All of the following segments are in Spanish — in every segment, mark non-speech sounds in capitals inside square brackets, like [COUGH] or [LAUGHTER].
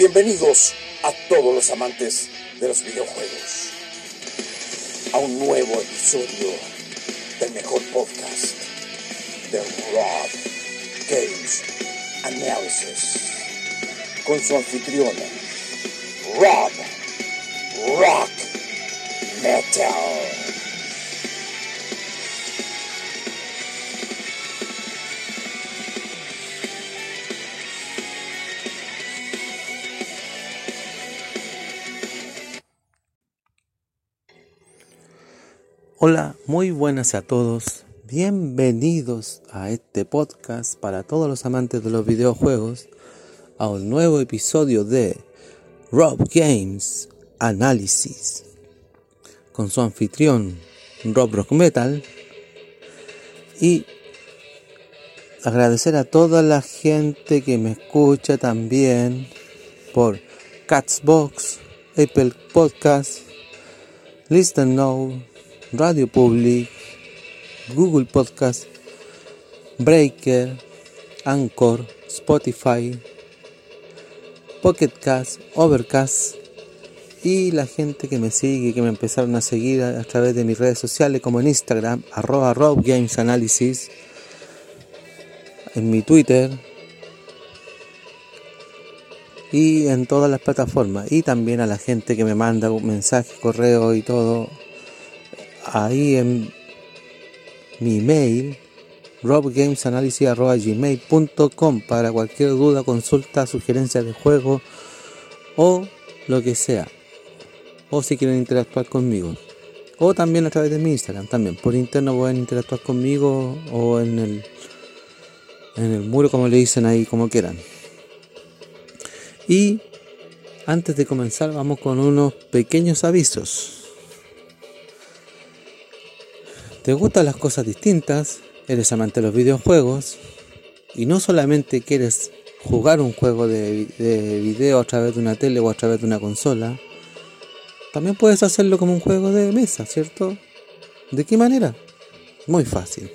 Bienvenidos a todos los amantes de los videojuegos a un nuevo episodio del mejor podcast de Rob Games Analysis con su anfitrión Rob Rock Metal. Hola, muy buenas a todos. Bienvenidos a este podcast para todos los amantes de los videojuegos, a un nuevo episodio de Rob Games Analysis, con su anfitrión Rob Rock Metal, y agradecer a toda la gente que me escucha también por Catsbox, Apple Podcast, Listen Now, Radio Public, Google Podcast, Breaker, Anchor, Spotify, Pocket Cast, Overcast y la gente que me sigue, que me empezaron a seguir a, través de mis redes sociales como en Instagram, arroba Rob Games Analysis, en mi Twitter y en todas las plataformas. Y también a la gente que me manda un mensaje, correo y todo ahí en mi email robgamesanalysis.gmail.com para cualquier duda, consulta, sugerencia de juego o lo que sea. O si quieren interactuar conmigo. O también a través de mi Instagram también. Por interno pueden interactuar conmigo o en el en el muro como le dicen ahí como quieran. Y antes de comenzar vamos con unos pequeños avisos. ¿Te gustan las cosas distintas? ¿Eres amante de los videojuegos? Y no solamente quieres jugar un juego de, video a través de una tele o a través de una consola, también puedes hacerlo como un juego de mesa, ¿cierto? ¿De qué manera? Muy fácil.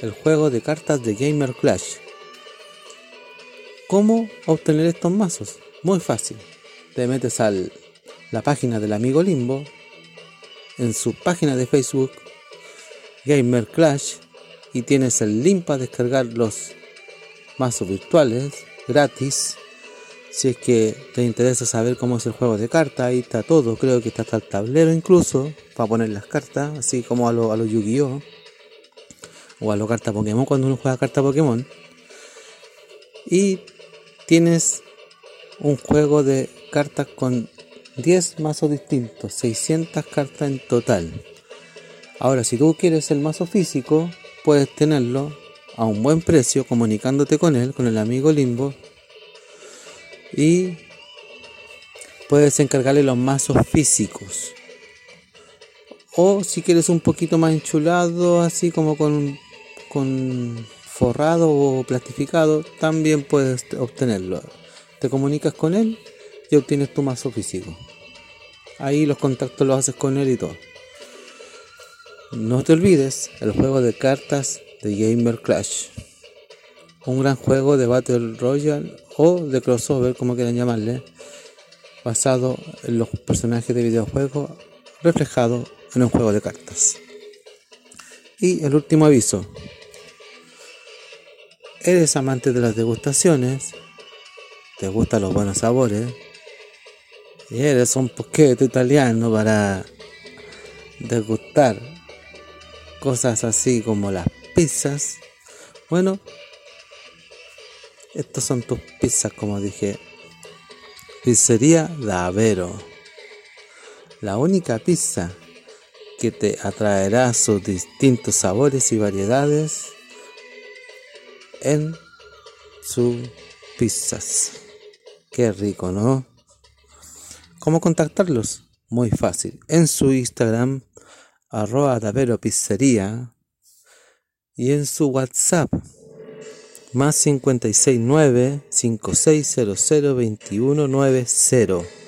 El juego de cartas de Gamer Clash. ¿Cómo obtener estos mazos? Muy fácil. Te metes a la página del amigo Limbo, en su página de Facebook, Gamer Clash y tienes el link para descargar los mazos virtuales gratis. Si es que te interesa saber cómo es el juego de cartas, ahí está todo. Creo que está hasta el tablero incluso para poner las cartas, así como a los a lo Yu-Gi-Oh! o a los cartas Pokémon cuando uno juega cartas Pokémon. Y tienes un juego de cartas con 10 mazos distintos, 600 cartas en total. Ahora, si tú quieres el mazo físico, puedes tenerlo a un buen precio comunicándote con él, con el amigo Limbo. Y puedes encargarle los mazos físicos. O si quieres un poquito más enchulado, así como con, con forrado o plastificado, también puedes obtenerlo. Te comunicas con él y obtienes tu mazo físico. Ahí los contactos los haces con él y todo. No te olvides el juego de cartas de Gamer Clash. Un gran juego de Battle Royale o de crossover, como quieran llamarle, basado en los personajes de videojuegos reflejado en un juego de cartas. Y el último aviso. Eres amante de las degustaciones, te gustan los buenos sabores y eres un poquito italiano para degustar cosas así como las pizzas. Bueno, estos son tus pizzas, como dije. Pizzería Davero. La única pizza que te atraerá sus distintos sabores y variedades en sus pizzas. Qué rico, ¿no? ¿Cómo contactarlos? Muy fácil. En su Instagram arroba Davero Pizzería y en su WhatsApp más 569 5600 2190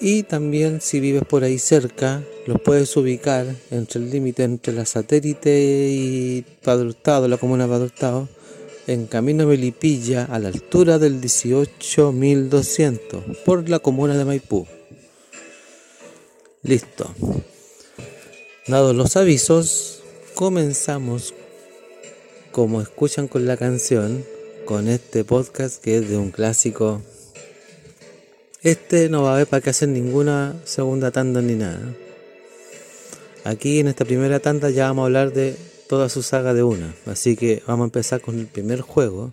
y también si vives por ahí cerca los puedes ubicar entre el límite entre la satélite y Padre la comuna Padre en Camino Melipilla a la altura del 18200 por la comuna de Maipú. Listo. Dados los avisos, comenzamos como escuchan con la canción, con este podcast que es de un clásico. Este no va a haber para que hacer ninguna segunda tanda ni nada. Aquí en esta primera tanda ya vamos a hablar de toda su saga de una. Así que vamos a empezar con el primer juego,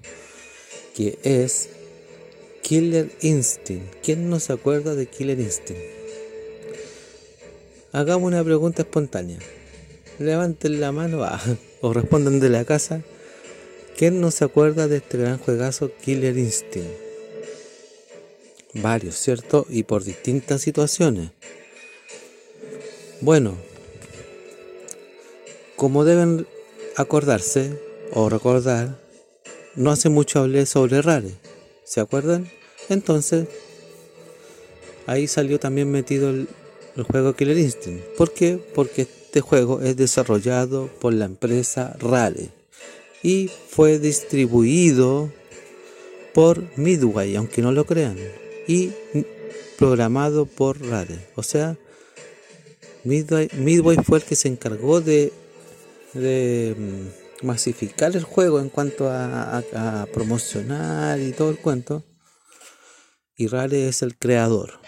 que es Killer Instinct. ¿Quién no se acuerda de Killer Instinct? Hagamos una pregunta espontánea. Levanten la mano ah, [LAUGHS] o respondan de la casa. ¿Quién no se acuerda de este gran juegazo Killer Instinct? Varios, ¿cierto? Y por distintas situaciones. Bueno, como deben acordarse o recordar, no hace mucho hablé sobre Rare. ¿Se acuerdan? Entonces, ahí salió también metido el, juego Killer Instinct. ¿Por qué? Porque este juego es desarrollado por la empresa Rare y fue distribuido por Midway, aunque no lo crean, y programado por Rare. O sea, Midway, Midway fue el que se encargó de de mm, masificar el juego en cuanto a, promocionar y todo el cuento. Y Rare es el creador.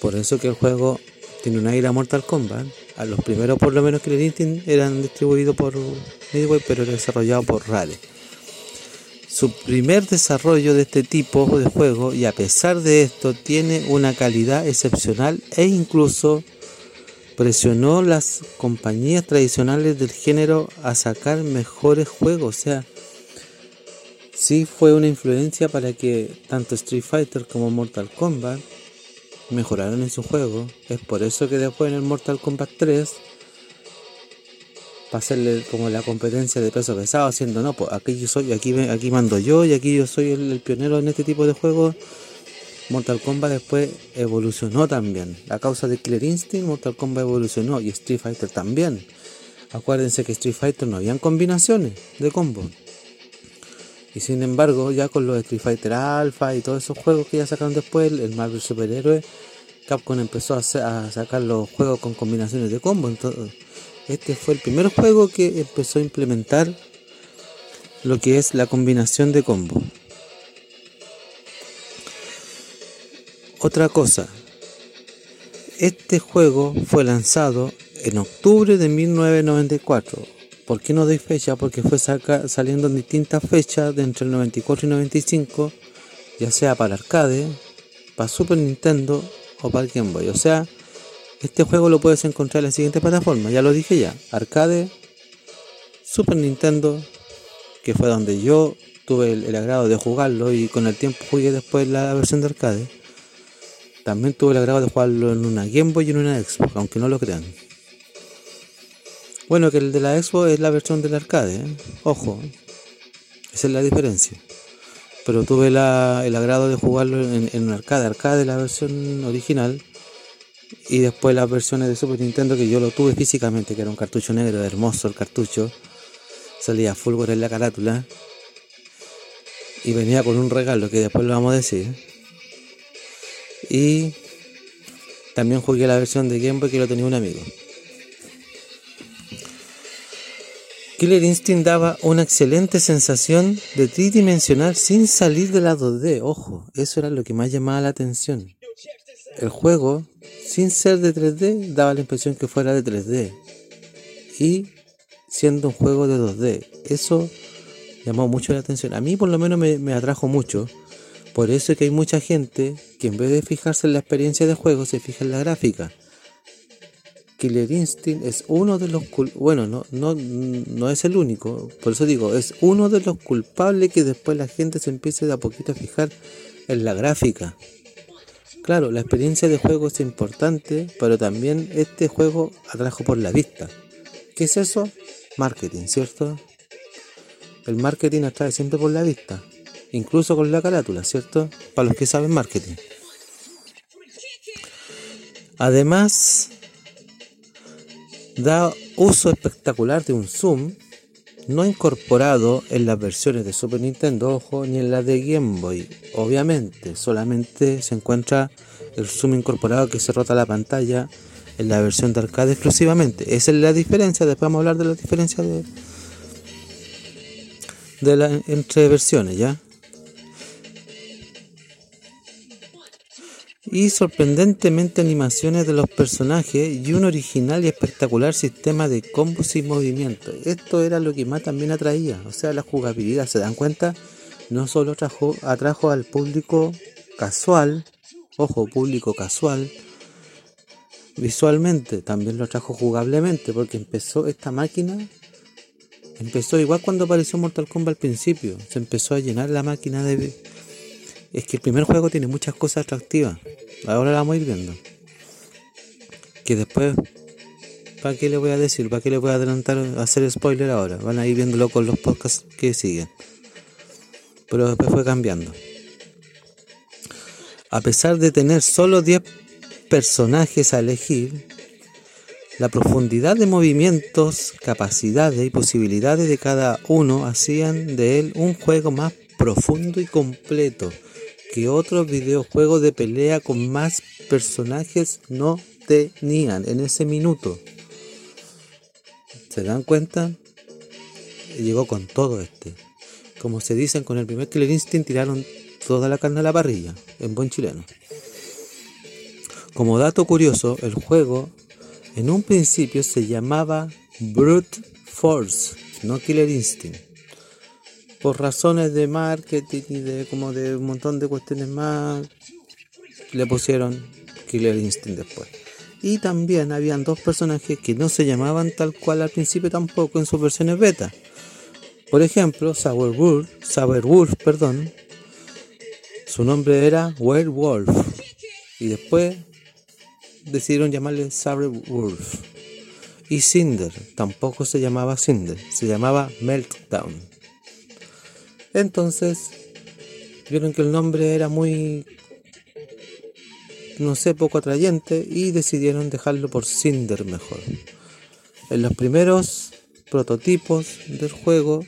Por eso que el juego tiene una ira Mortal Kombat. A los primeros, por lo menos, que le eran distribuidos por Midway, pero desarrollado por Rare. Su primer desarrollo de este tipo de juego, y a pesar de esto, tiene una calidad excepcional e incluso presionó las compañías tradicionales del género a sacar mejores juegos. O sea, sí fue una influencia para que tanto Street Fighter como Mortal Kombat mejoraron en su juego. Es por eso que después en el Mortal Kombat 3, para hacerle como la competencia de peso pesado, haciendo no, pues aquí yo soy, aquí, aquí mando yo y aquí yo soy el pionero en este tipo de juegos Mortal Kombat después evolucionó también. A causa de Killer Instinct, Mortal Kombat evolucionó y Street Fighter también. Acuérdense que Street Fighter no habían combinaciones de combo. Y sin embargo, ya con los Street Fighter Alpha y todos esos juegos que ya sacaron después, el Marvel Superhéroe, Capcom empezó a, a sacar los juegos con combinaciones de combo. Entonces, este fue el primer juego que empezó a implementar lo que es la combinación de combo. Otra cosa, este juego fue lanzado en octubre de 1994. ¿Por qué no doy fecha? Porque fue saliendo en distintas fechas de entre el 94 y 95, ya sea para arcade, para Super Nintendo o para el Game Boy. O sea, este juego lo puedes encontrar en la siguiente plataforma, ya lo dije ya, arcade, Super Nintendo, que fue donde yo tuve el agrado de jugarlo y con el tiempo jugué después la versión de arcade también tuve el agrado de jugarlo en una Game Boy y en una Xbox, aunque no lo crean. Bueno, que el de la Xbox es la versión del arcade, ¿eh? ojo, esa es la diferencia. Pero tuve el agrado de jugarlo en, en un arcade, arcade la versión original, y después las versiones de Super Nintendo que yo lo tuve físicamente, que era un cartucho negro, hermoso el cartucho, salía fulgor en la carátula, y venía con un regalo que después lo vamos a decir y también jugué la versión de Game Boy que lo tenía un amigo. Killer Instinct daba una excelente sensación de tridimensional sin salir de la 2D. Ojo, eso era lo que más llamaba la atención. El juego, sin ser de 3D, daba la impresión que fuera de 3D. Y siendo un juego de 2D. Eso llamó mucho la atención. A mí por lo menos me, me atrajo mucho. Por eso es que hay mucha gente que en vez de fijarse en la experiencia de juego se fija en la gráfica. Killer Instinct es uno de los bueno no, no, no es el único por eso digo es uno de los culpables que después la gente se empiece de a poquito a fijar en la gráfica claro la experiencia de juego es importante pero también este juego atrajo por la vista ¿qué es eso? marketing ¿cierto? el marketing atrae siempre por la vista incluso con la carátula, ¿cierto? Para los que saben marketing. Además, da uso espectacular de un zoom, no incorporado en las versiones de Super Nintendo, ojo, ni en la de Game Boy. Obviamente, solamente se encuentra el zoom incorporado que se rota la pantalla en la versión de arcade exclusivamente. Esa es la diferencia, después vamos a hablar de la diferencia de, de la, entre versiones, ¿ya? Y sorprendentemente animaciones de los personajes y un original y espectacular sistema de combos y movimientos. Esto era lo que más también atraía, o sea, la jugabilidad, ¿se dan cuenta? No solo atrajo, atrajo al público casual, ojo, público casual, visualmente, también lo atrajo jugablemente, porque empezó esta máquina, empezó igual cuando apareció Mortal Kombat al principio, se empezó a llenar la máquina de es que el primer juego tiene muchas cosas atractivas. Ahora la vamos a ir viendo. Que después, ¿para qué le voy a decir? ¿Para qué le voy a adelantar, hacer spoiler ahora? Van a ir viéndolo con los podcasts que siguen. Pero después fue cambiando. A pesar de tener solo 10 personajes a elegir, la profundidad de movimientos, capacidades y posibilidades de cada uno hacían de él un juego más profundo y completo que otros videojuegos de pelea con más personajes no tenían en ese minuto. ¿Se dan cuenta? Llegó con todo este. Como se dicen, con el primer Killer Instinct tiraron toda la carne a la parrilla, en buen chileno. Como dato curioso, el juego en un principio se llamaba Brute Force, no Killer Instinct por razones de marketing y de como de un montón de cuestiones más, le pusieron Killer Instinct después. Y también habían dos personajes que no se llamaban tal cual al principio tampoco en sus versiones beta. Por ejemplo, Sour Wolf, perdón, su nombre era Werewolf. Y después decidieron llamarle Wolf. Y Cinder tampoco se llamaba Cinder, se llamaba Meltdown. Entonces, vieron que el nombre era muy, no sé, poco atrayente y decidieron dejarlo por Cinder mejor. En los primeros prototipos del juego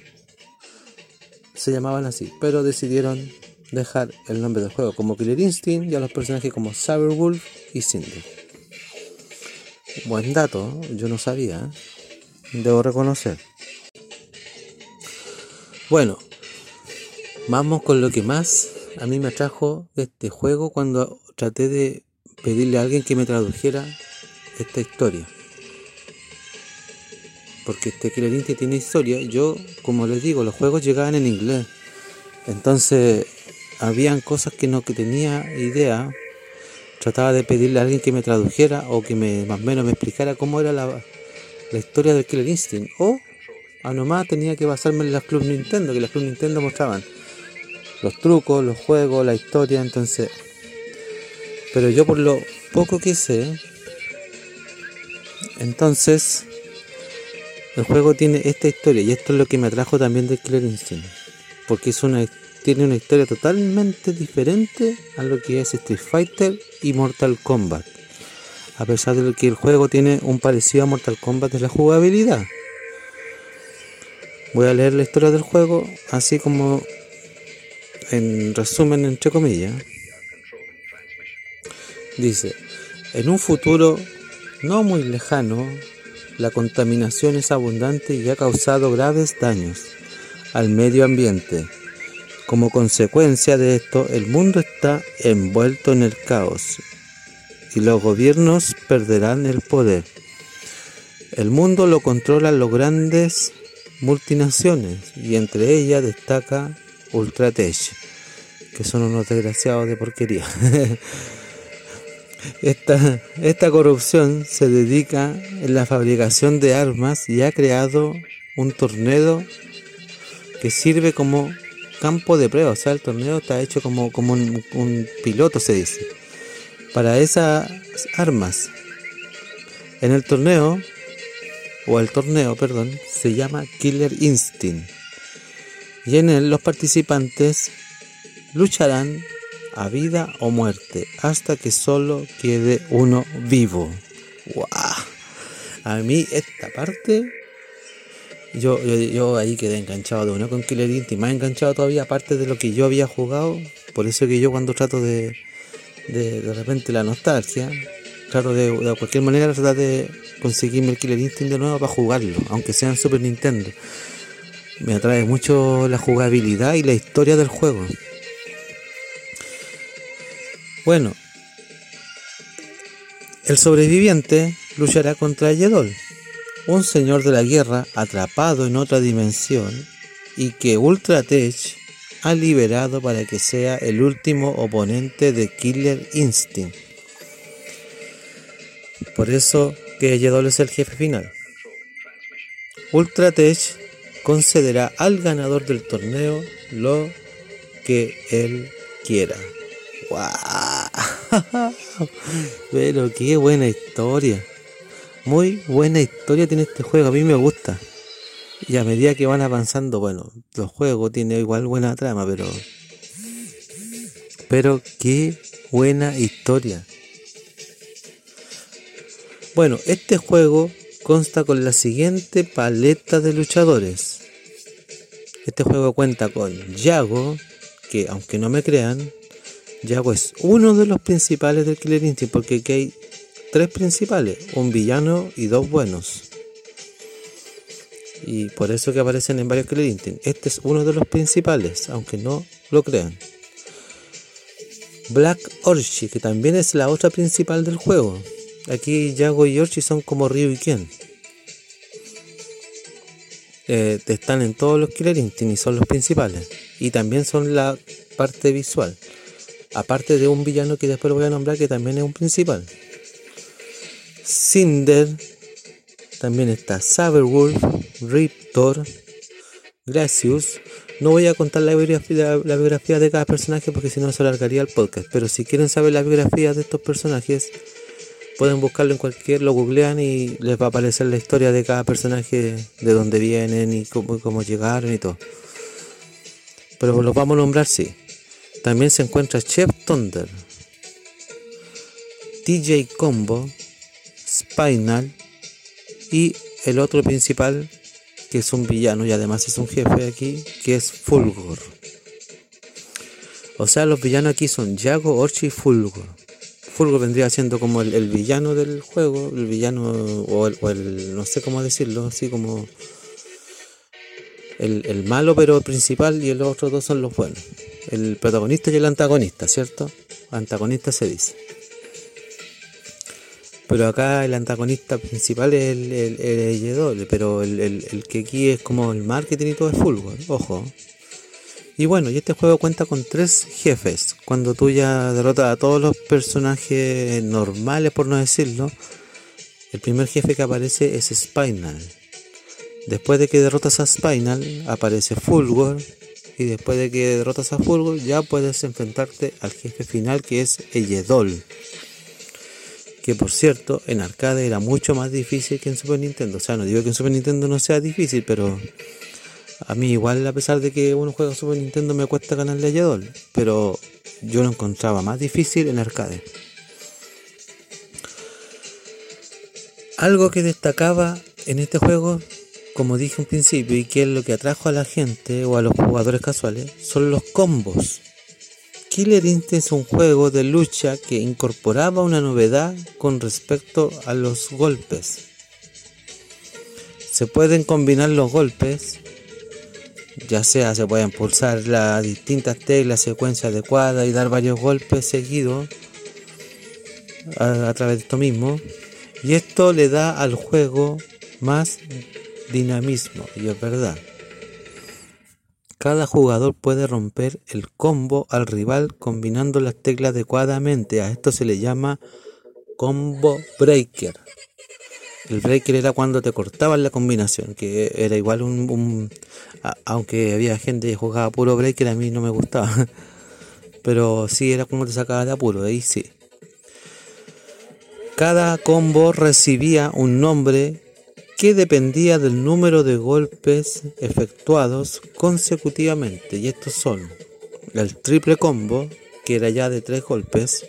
se llamaban así, pero decidieron dejar el nombre del juego como Killer Instinct y a los personajes como Cyberwolf y Cinder. Buen dato, yo no sabía, ¿eh? debo reconocer. Bueno, Vamos con lo que más a mí me atrajo de este juego cuando traté de pedirle a alguien que me tradujera esta historia. Porque este Killer Instinct tiene historia. Yo, como les digo, los juegos llegaban en inglés. Entonces, habían cosas que no que tenía idea. Trataba de pedirle a alguien que me tradujera o que me más o menos me explicara cómo era la, la historia del Killer Instinct. O a nomás tenía que basarme en las Club Nintendo, que las Club Nintendo mostraban los trucos, los juegos, la historia, entonces... Pero yo por lo poco que sé, entonces el juego tiene esta historia y esto es lo que me atrajo también de Killer Instinct, porque es una tiene una historia totalmente diferente a lo que es Street Fighter y Mortal Kombat. A pesar de que el juego tiene un parecido a Mortal Kombat de la jugabilidad. Voy a leer la historia del juego así como en resumen, entre comillas, dice, en un futuro no muy lejano, la contaminación es abundante y ha causado graves daños al medio ambiente. Como consecuencia de esto, el mundo está envuelto en el caos y los gobiernos perderán el poder. El mundo lo controlan los grandes multinaciones y entre ellas destaca Ultratech, que son unos desgraciados de porquería. [LAUGHS] Esta, esta corrupción se dedica en la fabricación de armas y ha creado un torneo que sirve como campo de prueba. O sea, el torneo está hecho como, como un, un piloto, se dice, para esas armas. En el torneo, o el torneo, perdón, se llama Killer Instinct y en él los participantes lucharán a vida o muerte hasta que solo quede uno vivo. ¡Wow! A mí esta parte Yo, yo, yo ahí quedé enganchado de uno con Killer Instinct, más enganchado todavía, aparte de lo que yo había jugado. Por eso que yo cuando trato de, de, de repente la nostalgia, trato de, de cualquier manera tratar de conseguirme el Killer Instinct de nuevo para jugarlo, aunque sea en Super Nintendo. Me atrae mucho la jugabilidad y la historia del juego. Bueno, el sobreviviente luchará contra Yedol, un señor de la guerra atrapado en otra dimensión y que Ultra Tech ha liberado para que sea el último oponente de Killer Instinct. Por eso que Yedol es el jefe final. Ultra Tech concederá al ganador del torneo lo que él quiera. ¡Wow! [LAUGHS] Pero qué buena historia. Muy buena historia tiene este juego, a mí me gusta. Y a medida que van avanzando, bueno, los juegos tienen igual buena trama, pero... Pero qué buena historia. Bueno, este juego consta con la siguiente paleta de luchadores. Este juego cuenta con Yago, que aunque no me crean, Yago es uno de los principales del Killer Instinct, porque aquí hay tres principales, un villano y dos buenos. Y por eso que aparecen en varios Killer Instinct. Este es uno de los principales, aunque no lo crean. Black Orchi, que también es la otra principal del juego. Aquí Yago y Orchi son como Ryu y Ken. Eh, están en todos los Killer Instinct y son los principales. Y también son la parte visual. Aparte de un villano que después voy a nombrar que también es un principal. Cinder. También está Saberwolf, Riptor, Gracious. No voy a contar la biografía, la biografía de cada personaje porque si no se alargaría el podcast. Pero si quieren saber la biografía de estos personajes, pueden buscarlo en cualquier, lo googlean y les va a aparecer la historia de cada personaje, de dónde vienen y cómo, cómo llegaron y todo. Pero los vamos a nombrar, sí. También se encuentra Chef Thunder, DJ Combo, Spinal y el otro principal que es un villano y además es un jefe aquí que es Fulgor. O sea, los villanos aquí son Yago, Orchi y Fulgor. Fulgor vendría siendo como el, el villano del juego, el villano o el, el, no sé cómo decirlo, así como el, el malo pero el principal y los otros dos son los buenos. El protagonista y el antagonista, ¿cierto? Antagonista se dice. Pero acá el antagonista principal es el, el, el Yedol, pero el, el, el que aquí es como el marketing y todo es Fulgor, ojo. Y bueno, y este juego cuenta con tres jefes. Cuando tú ya derrotas a todos los personajes normales, por no decirlo, el primer jefe que aparece es Spinal. Después de que derrotas a Spinal, aparece Fulgor. Y después de que derrotas a Fulgor, ya puedes enfrentarte al jefe final que es Eyedol. Que por cierto, en arcade era mucho más difícil que en Super Nintendo. O sea, no digo que en Super Nintendo no sea difícil, pero a mí igual, a pesar de que uno juega Super Nintendo, me cuesta ganarle a. Pero yo lo encontraba más difícil en arcade. Algo que destacaba en este juego, como dije en principio, y que es lo que atrajo a la gente o a los jugadores casuales, son los combos. Killer Instinct es un juego de lucha que incorporaba una novedad con respecto a los golpes. Se pueden combinar los golpes ya sea se pueden pulsar las distintas teclas, secuencia adecuada y dar varios golpes seguidos a, a, través de esto mismo. Y esto le da al juego más dinamismo, y es verdad. Cada jugador puede romper el combo al rival combinando las teclas adecuadamente. A esto se le llama combo breaker. El breaker era cuando te cortaban la combinación, que era igual un, aunque había gente que jugaba puro breaker, a mí no me gustaba. [LAUGHS] Pero sí era como te sacaba de apuro, ahí sí. Cada combo recibía un nombre que dependía del número de golpes efectuados consecutivamente. Y estos son el triple combo, que era ya de tres golpes,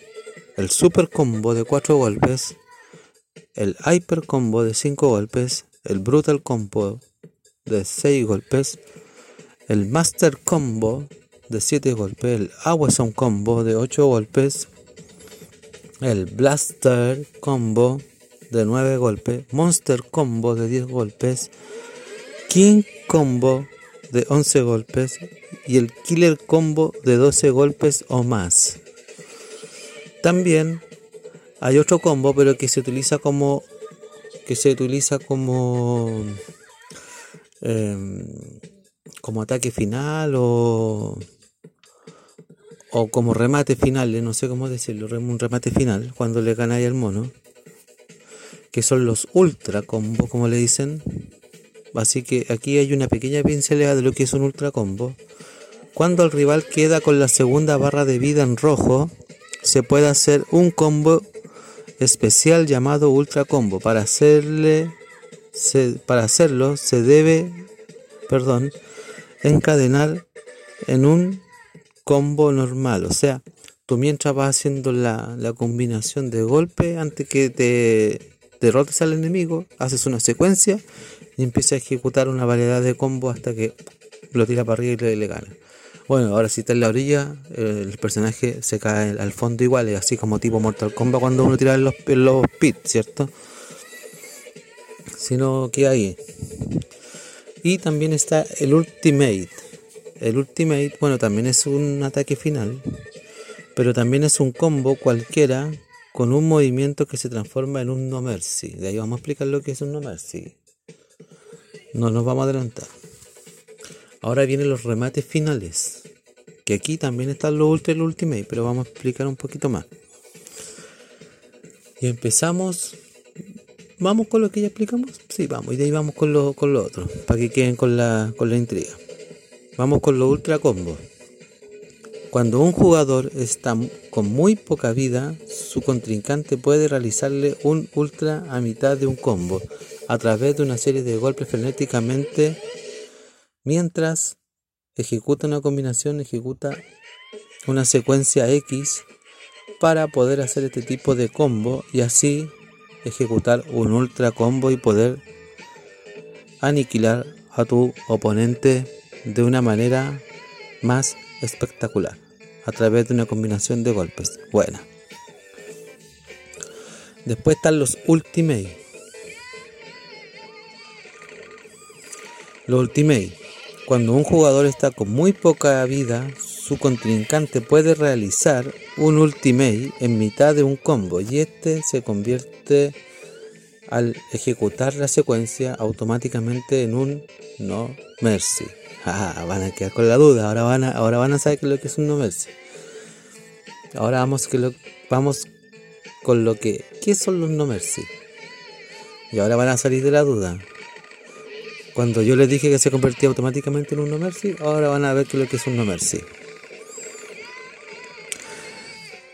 el super combo de cuatro golpes, el Hyper Combo de 5 golpes, el Brutal Combo de 6 golpes, el Master Combo de 7 golpes, el Awesome Combo de 8 golpes, el Blaster Combo de 9 golpes, Monster Combo de 10 golpes, King Combo de 11 golpes y el Killer Combo de 12 golpes o más. También hay otro combo, pero que se utiliza como que se utiliza como em, como ataque final o o como remate final, no sé cómo decirlo, un remate final cuando le ganáis al mono, que son los ultra combo, como le dicen. Así que aquí hay una pequeña pincelada de lo que es un ultra combo. Cuando el rival queda con la segunda barra de vida en rojo, se puede hacer un combo especial llamado ultra combo. Para hacerle para hacerlo se debe, perdón, encadenar en un combo normal. O sea, tú mientras vas haciendo la, la combinación de golpe antes que te derrotes al enemigo, haces una secuencia y empiezas a ejecutar una variedad de combos hasta que lo tira para arriba y le, gana. Bueno, ahora si está en la orilla, el personaje se cae al fondo igual, es así como tipo Mortal Kombat cuando uno tira los, los pits, ¿cierto? Sino que ahí. Y también está el Ultimate. El Ultimate, bueno, también es un ataque final, pero también es un combo cualquiera con un movimiento que se transforma en un No Mercy. De ahí vamos a explicar lo que es un No Mercy. No nos vamos a adelantar. Ahora vienen los remates finales. Que aquí también están los Ultra y los Ultimate, pero vamos a explicar un poquito más. Y empezamos. ¿Vamos con lo que ya explicamos? Sí, vamos. Y de ahí vamos con lo, con lo otro. Para que queden con la, con la intriga. Vamos con los Ultra Combos. Cuando un jugador está con muy poca vida, su contrincante puede realizarle un ultra a mitad de un combo a través de una serie de golpes frenéticamente mientras ejecuta una combinación, ejecuta una secuencia X para poder hacer este tipo de combo y así ejecutar un ultra combo y poder aniquilar a tu oponente de una manera más espectacular a través de una combinación de golpes. Buena. Después están los Ultimate. Los Ultimate. Cuando un jugador está con muy poca vida, su contrincante puede realizar un Ultimate en mitad de un combo y este se convierte al ejecutar la secuencia automáticamente en un No Mercy. [LAUGHS] Ah, van a quedar con la duda. Ahora van a, ahora van a saber lo que es un no mercy. Ahora vamos, que lo, vamos con lo que. ¿Qué son los no mercy? Y ahora van a salir de la duda. Cuando yo les dije que se convertía automáticamente en un no mercy, ahora van a ver qué es lo que es un no mercy.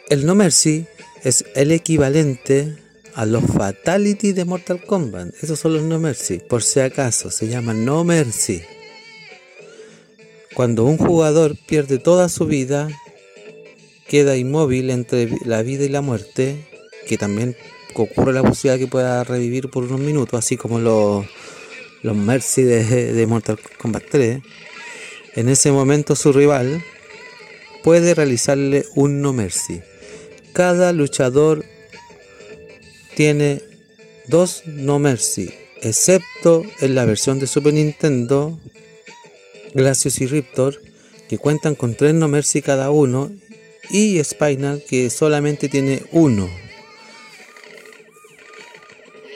El no mercy es el equivalente a los fatality de Mortal Kombat. Esos son los no mercy. Por si acaso, se llaman no mercy. Cuando un jugador pierde toda su vida, queda inmóvil entre la vida y la muerte, que también ocurre la posibilidad que pueda revivir por unos minutos, así como los, los Mercy de, Mortal Kombat 3. En ese momento su rival puede realizarle un no mercy. Cada luchador tiene dos no mercy, excepto en la versión de Super Nintendo Glacios y Riptor, que cuentan con tres No Mercy cada uno, y Spinal, que solamente tiene uno.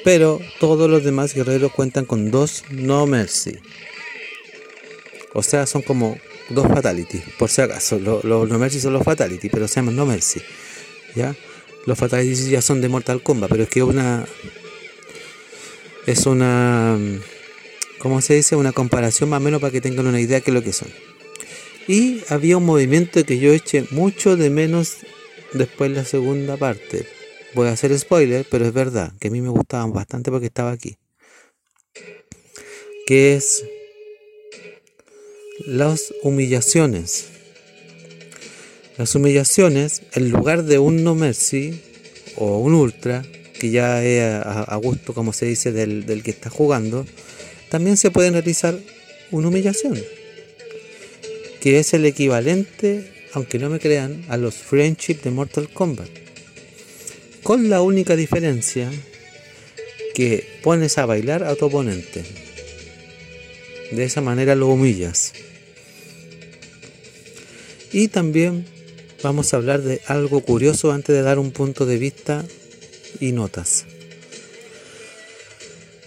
Pero todos los demás guerreros cuentan con dos No Mercy. O sea, son como dos Fatality, por si acaso. Los, No Mercy son los Fatality, pero se llaman No Mercy. ¿Ya? Los Fatality ya son de Mortal Kombat, pero es que una. Es una como se dice, una comparación más o menos para que tengan una idea de qué es lo que son. Y había un movimiento que yo eché mucho de menos después de la segunda parte. Voy a hacer spoiler, pero es verdad que a mí me gustaban bastante porque estaba aquí. Que es las humillaciones. Las humillaciones, en lugar de un no mercy o un ultra, que ya es a, gusto, como se dice, del, del que está jugando, también se puede realizar una humillación, que es el equivalente, aunque no me crean, a los friendship de Mortal Kombat. Con la única diferencia que pones a bailar a tu oponente. De esa manera lo humillas. Y también vamos a hablar de algo curioso antes de dar un punto de vista y notas.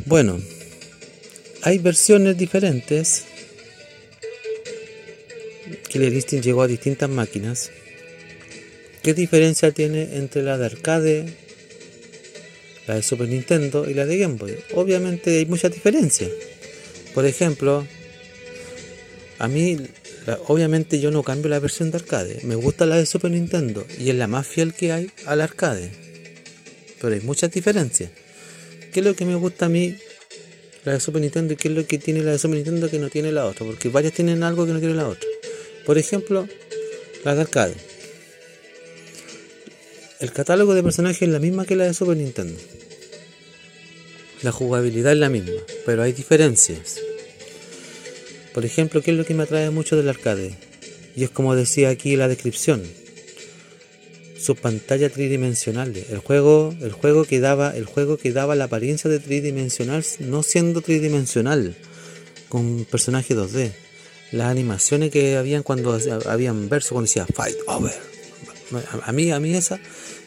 Bueno, hay versiones diferentes. Killer Instinct llegó a distintas máquinas. ¿Qué diferencia tiene entre la de arcade, la de Super Nintendo y la de Game Boy? Obviamente hay muchas diferencias. Por ejemplo, a mí, obviamente yo no cambio la versión de arcade. Me gusta la de Super Nintendo y es la más fiel que hay al arcade. Pero hay muchas diferencias. ¿Qué es lo que me gusta a mí la de Super Nintendo y qué es lo que tiene la de Super Nintendo que no tiene la otra, porque varias tienen algo que no tiene la otra. Por ejemplo, la de arcade. El catálogo de personajes es la misma que la de Super Nintendo. La jugabilidad es la misma, pero hay diferencias. Por ejemplo, ¿qué es lo que me atrae mucho del arcade? Y es como decía aquí la descripción su pantalla tridimensional. El juego, el juego que daba, el juego que daba la apariencia de tridimensional, no siendo tridimensional, con personaje 2D. Las animaciones que habían cuando habían verso cuando decía fight over. A mí, a mí esa,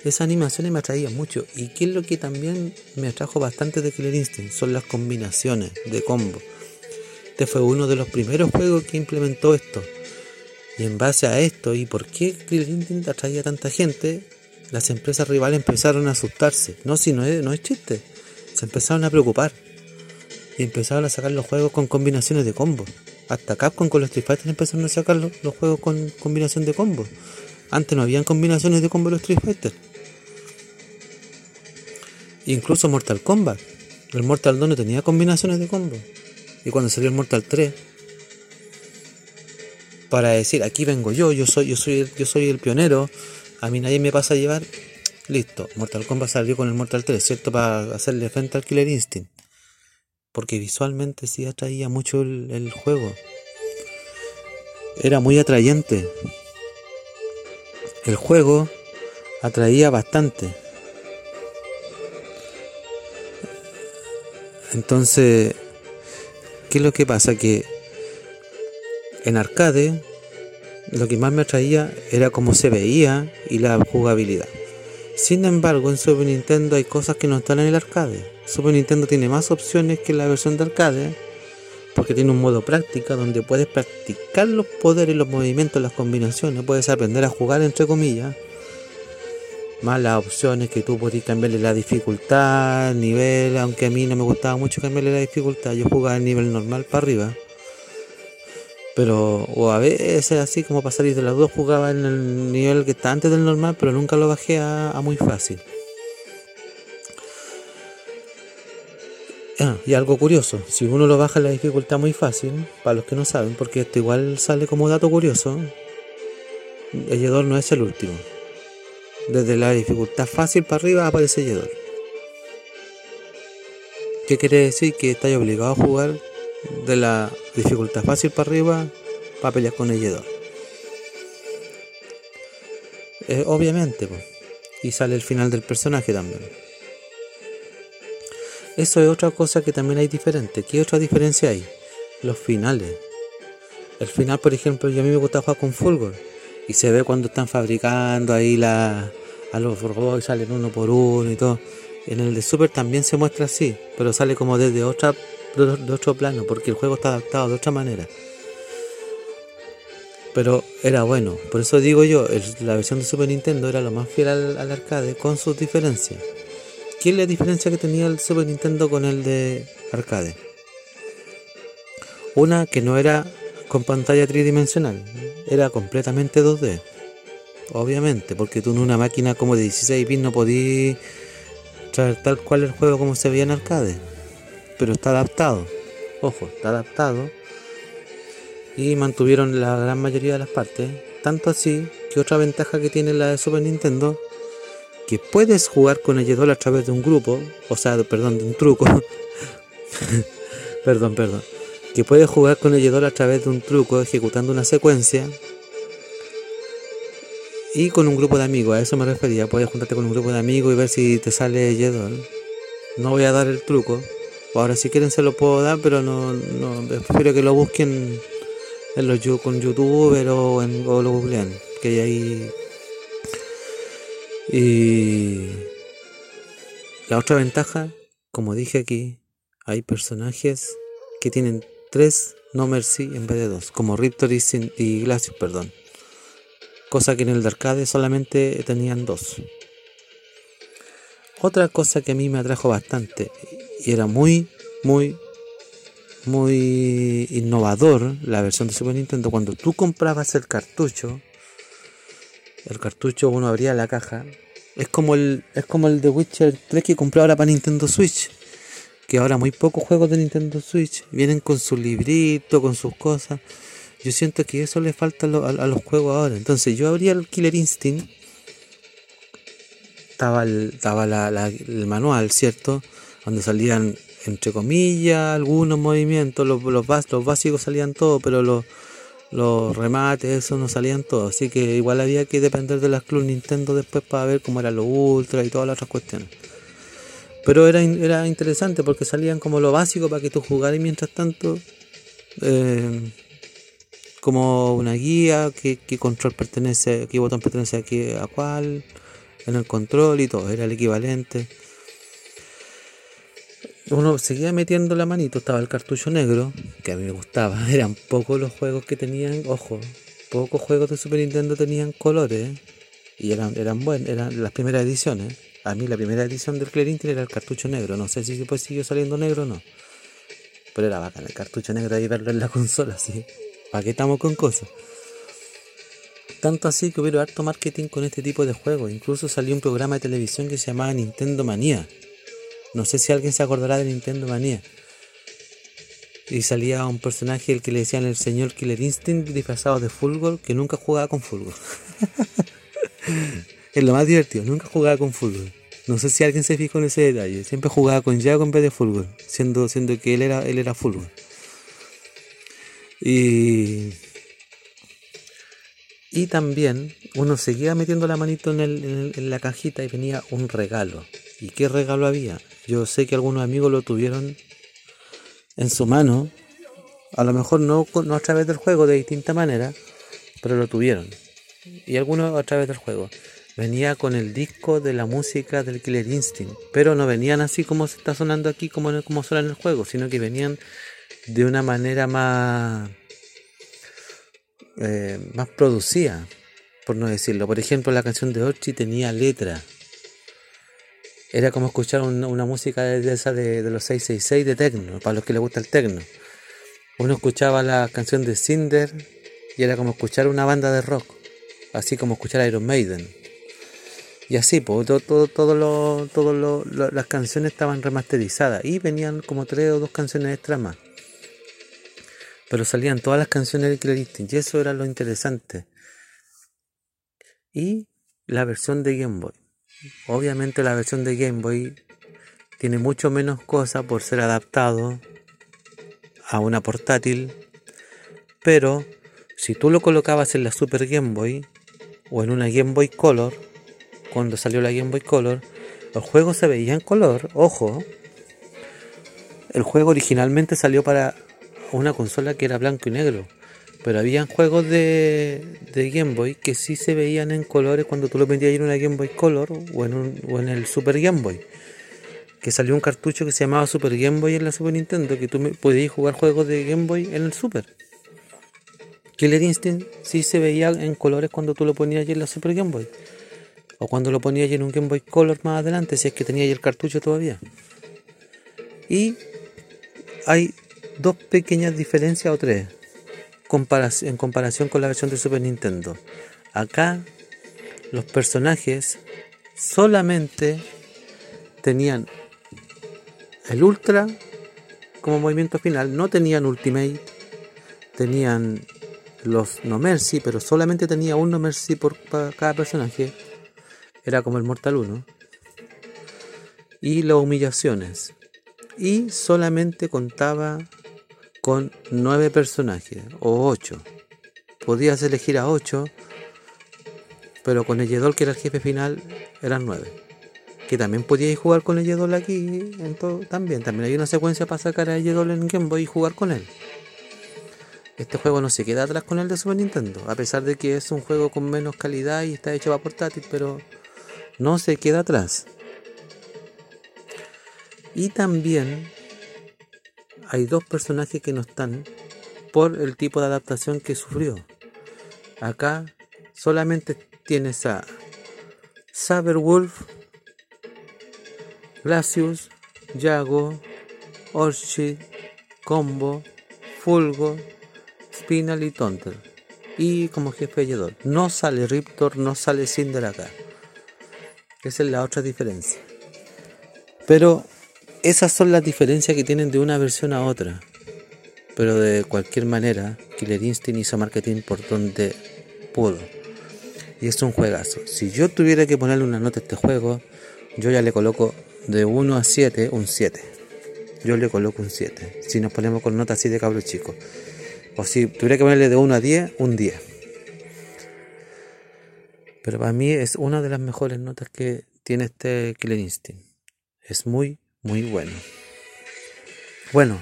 esas animaciones me atraían mucho. Y qué es lo que también me atrajo bastante de Killer Instinct, son las combinaciones de combo. Este fue uno de los primeros juegos que implementó esto y en base a esto y por qué Instinct atraía a tanta gente, las empresas rivales empezaron a asustarse. No, si no es, no es chiste. Se empezaron a preocupar. Y empezaron a sacar los juegos con combinaciones de combos. Hasta Capcom con los Street Fighter empezaron a sacar los, juegos con combinación de combos. Antes no habían combinaciones de combos los Street Fighter. Incluso Mortal Kombat. El Mortal 2 no tenía combinaciones de combos. Y cuando salió el Mortal 3, para decir aquí vengo yo, yo soy, yo soy, el, yo soy el pionero, a mí nadie me pasa a llevar, listo. Mortal Kombat salió con el Mortal 3, ¿cierto? Para hacerle frente al Killer Instinct. Porque visualmente sí atraía mucho el, el juego. Era muy atrayente. El juego atraía bastante. Entonces, ¿qué es lo que pasa? Que en arcade lo que más me atraía era cómo se veía y la jugabilidad. Sin embargo, en Super Nintendo hay cosas que no están en el arcade. Super Nintendo tiene más opciones que la versión de arcade, porque tiene un modo práctica donde puedes practicar los poderes, los movimientos, las combinaciones, puedes aprender a jugar entre comillas. Más las opciones que tú podías cambiarle la dificultad, nivel, aunque a mí no me gustaba mucho cambiarle la dificultad, yo jugaba el nivel normal para arriba pero, o a veces así como para salir de las dos, jugaba en el nivel que está antes del normal, pero nunca lo bajé a, muy fácil. Ah, y algo curioso, si uno lo baja la dificultad muy fácil, para los que no saben, porque esto igual sale como dato curioso, el Yedor no es el último. Desde la dificultad fácil para arriba aparece Yedor. ¿Qué quiere decir? Que estáis obligado a jugar de la dificultad fácil para arriba para pelear con el Yedor. Eh, obviamente, y sale el final del personaje también. Eso es otra cosa que también hay diferente. ¿Qué otra diferencia hay? Los finales. El final, por ejemplo, yo a mí me gusta jugar con Fulgor. Y se ve cuando están fabricando ahí la, a los robots y salen uno por uno y todo. En el de Super también se muestra así, pero sale como desde de, otro plano, porque el juego está adaptado de otra manera. Pero era bueno, por eso digo yo, la versión de Super Nintendo era lo más fiel al, arcade con sus diferencias. ¿Qué es la diferencia que tenía el Super Nintendo con el de arcade? Una que no era con pantalla tridimensional, era completamente 2D. Obviamente, porque tú en una máquina como de 16 bits no podías traer tal cual el juego como se veía en arcade pero está adaptado. Ojo, está adaptado. Y mantuvieron la gran mayoría de las partes. Tanto así que otra ventaja que tiene la de Super Nintendo, que puedes jugar con el Yedol a través de un grupo, o sea, perdón, de un truco. [LAUGHS] perdón, perdón. Que puedes jugar con el Yedol a través de un truco, ejecutando una secuencia. Y con un grupo de amigos, a eso me refería. Puedes juntarte con un grupo de amigos y ver si te sale Yedol. No voy a dar el truco. Ahora si quieren se lo puedo dar, pero no, no prefiero que lo busquen en los, con YouTube o, en, o lo googlean. Que ahí. Y la otra ventaja, como dije aquí, hay personajes que tienen tres No Mercy en vez de dos, como Riptor y, y Glacius, perdón. Cosa que en el de arcade solamente tenían dos. Otra cosa que a mí me atrajo bastante y era muy, muy, muy innovador la versión de Super Nintendo. Cuando tú comprabas el cartucho, el cartucho uno abría la caja es como el, es como el de Witcher 3 que compré ahora para Nintendo Switch. Que ahora muy pocos juegos de Nintendo Switch vienen con su librito, con sus cosas. Yo siento que eso le falta a, los juegos ahora. Entonces yo abría el Killer Instinct. Estaba el, estaba el manual, ¿cierto? Donde salían, entre comillas, algunos movimientos. Los, los, los básicos salían todos, pero los los remates, eso no salían todos. Así que igual había que depender de las Club Nintendo después para ver cómo eran los Ultra y todas las otras cuestiones. Pero era, era interesante porque salían como lo básico para que tú jugaras mientras tanto. Eh, como una guía, qué, control pertenece, qué botón pertenece aquí a cuál, en el control y todo, era el equivalente uno seguía metiendo la manito, estaba el cartucho negro, que a mí me gustaba, [LAUGHS] eran pocos los juegos que tenían, ojo, pocos juegos de Super Nintendo tenían colores, y eran, eran buenos, eran las primeras ediciones. A mí la primera edición del Clear era el cartucho negro, no sé si después siguió saliendo negro o no. Pero era bacán el cartucho negro ahí verlo en la [LAUGHS] consola, sí. ¿Para qué estamos con cosas? Tanto así que hubo harto marketing con este tipo de juegos. Incluso salió un programa de televisión que se llamaba Nintendo Manía no sé si alguien se acordará de Nintendo Manía. Y salía un personaje el que le decían el señor Killer Instinct disfrazado de fútbol que nunca jugaba con fútbol. [LAUGHS] es lo más divertido, nunca jugaba con fútbol. No sé si alguien se fijó en ese detalle. Siempre jugaba con Yago en vez de fútbol, siendo, siendo que él era, él era fútbol. Y, y también uno seguía metiendo la manito en, en la cajita y venía un regalo. ¿Y qué regalo había? Yo sé que algunos amigos lo tuvieron en su mano, a lo mejor no, no a través del juego de distinta manera, pero lo tuvieron. Y algunos a través del juego. Venía con el disco de la música del Killer Instinct, pero no venían así como se está sonando aquí, como, como suena en el juego, sino que venían de una manera más, eh, más producida, por no decirlo. Por ejemplo, la canción de Orchi tenía letra era como escuchar una, música de, esa de, los 666 de techno, para los que les gusta el techno. Uno escuchaba la canción de Cinder y era como escuchar una banda de rock, así como escuchar Iron Maiden. Y así, pues, todo, todo, todo, las canciones estaban remasterizadas y venían como tres o dos canciones extra más. Pero salían todas las canciones de Killer Instinct y eso era lo interesante. Y la versión de Game Boy. Obviamente la versión de Game Boy tiene mucho menos cosas por ser adaptado a una portátil, pero si tú lo colocabas en la Super Game Boy o en una Game Boy Color, cuando salió la Game Boy Color, los juegos se veían en color, ojo. El juego originalmente salió para una consola que era blanco y negro. Pero habían juegos de, Game Boy que sí se veían en colores cuando tú lo vendías en una Game Boy Color o en, o en el Super Game Boy. Que salió un cartucho que se llamaba Super Game Boy en la Super Nintendo, que tú podías jugar juegos de Game Boy en el Super. Killer Instinct sí se veía en colores cuando tú lo ponías en la Super Game Boy. O cuando lo ponías en un Game Boy Color más adelante, si es que tenía el cartucho todavía. Y hay dos pequeñas diferencias o tres en comparación con la versión de Super Nintendo. Acá los personajes solamente tenían el Ultra como movimiento final, no tenían Ultimate, tenían los No Mercy, pero solamente tenía un No Mercy por cada personaje, era como el Mortal 1, y las humillaciones, y solamente contaba con nueve personajes o ocho. Podías elegir a ocho, pero con el Yedol, que era el jefe final, eran nueve. Que también podíais jugar con el Yedol aquí, en todo, también. También hay una secuencia para sacar a Yedol en Game Boy y jugar con él. Este juego no se queda atrás con el de Super Nintendo, a pesar de que es un juego con menos calidad y está hecho para portátil, pero no se queda atrás. Y también hay dos personajes que no están por el tipo de adaptación que sufrió. Acá solamente tienes a Saberwolf, Glacius, Yago, Orchid, Combo, Fulgo, Spinal y Tonter. Y como jefe Yedor. No sale Riptor, no sale Cinder acá. Esa es la otra diferencia. Pero esas son las diferencias que tienen de una versión a otra. Pero de cualquier manera, Killer Instinct hizo marketing por donde pudo. Y es un juegazo. Si yo tuviera que ponerle una nota a este juego, yo ya le coloco de 1 a 7 un 7. Yo le coloco un 7. Si nos ponemos con notas así de cabros chicos. O si tuviera que ponerle de 1 a 10, un 10. Pero para mí es una de las mejores notas que tiene este Killer Instinct. Es muy, muy bueno. Bueno,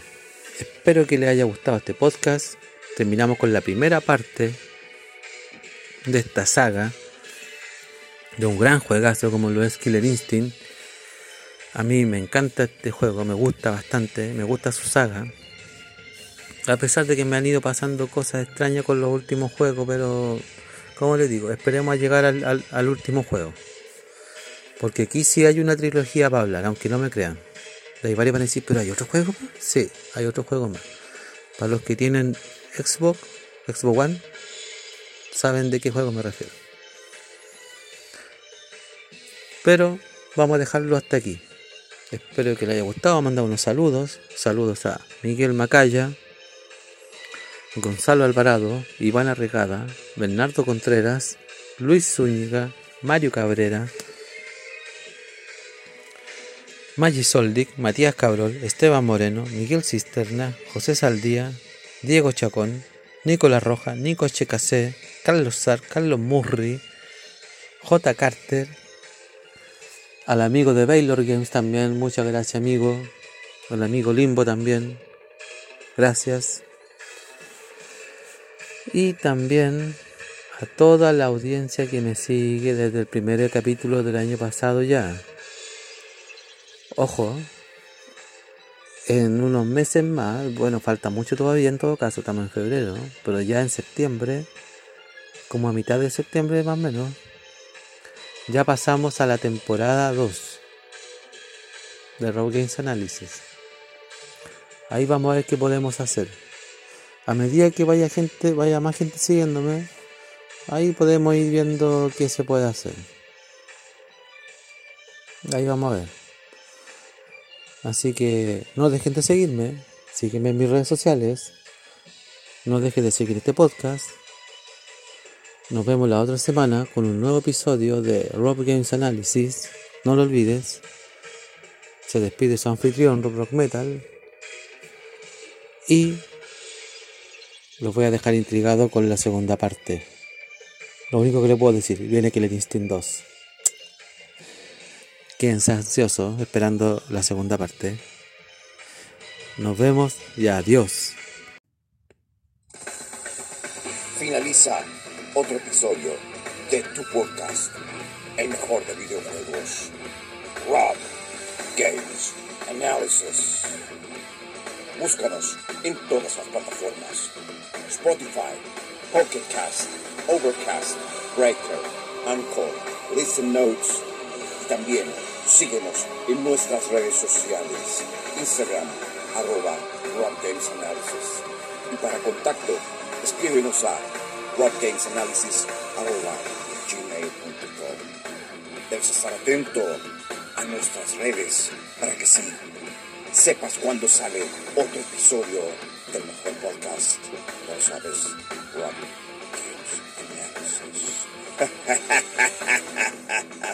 espero que les haya gustado este podcast. Terminamos con la primera parte de esta saga. De un gran juegazo como lo es Killer Instinct. A mí me encanta este juego, me gusta bastante, me gusta su saga. A pesar de que me han ido pasando cosas extrañas con los últimos juegos, pero como les digo, esperemos a llegar al, último juego. Porque aquí sí hay una trilogía para hablar, aunque no me crean. Ahí varios van a decir, pero ¿hay otro juego más? Sí, hay otro juego más. Para los que tienen Xbox, Xbox One, saben de qué juego me refiero. Pero vamos a dejarlo hasta aquí. Espero que les haya gustado. Mandar unos saludos. Saludos a Miguel Macaya, Gonzalo Alvarado, Iván Arregada, Bernardo Contreras, Luis Zúñiga, Mario Cabrera, Maggi Soldic, Matías Cabrol, Esteban Moreno, Miguel Cisterna, José Saldía, Diego Chacón, Nicolás Roja, Nico Checasé, Carlos Sar, Carlos Murri, J. Carter, al amigo de Baylor Games también, muchas gracias amigo, al amigo Limbo también, gracias y también a toda la audiencia que me sigue desde el primer capítulo del año pasado ya. Ojo, en unos meses más, bueno, falta mucho todavía en todo caso, estamos en febrero, pero ya en septiembre, como a mitad de septiembre más o menos, ya pasamos a la temporada 2 de Rogue Games Analysis. Ahí vamos a ver qué podemos hacer a medida que vaya gente, vaya más gente siguiéndome, ahí podemos ir viendo qué se puede hacer. Ahí vamos a ver. Así que no dejen de seguirme, sígueme en mis redes sociales, no dejen de seguir este podcast. Nos vemos la otra semana con un nuevo episodio de Rob Games Analysis. No lo olvides. Se despide su anfitrión Rob Rock Metal. Y los voy a dejar intrigado con la segunda parte. Lo único que le puedo decir, viene le Instinct 2. Quédense ansiosos esperando la segunda parte. Nos vemos y adiós. Finaliza otro episodio de tu podcast, el mejor de videojuegos. Rob Games Analysis. Búscanos en todas las plataformas. Spotify, Pocket Cast, Overcast, Breaker, Anchor, Listen Notes. Y también síguenos en nuestras redes sociales. Instagram, arroba Analysis. Y para contacto, escríbenos a gmail.com. Debes estar atento a nuestras redes para que sí sepas cuándo sale otro episodio del mejor podcast. Lo sabes, Rob Games Analysis.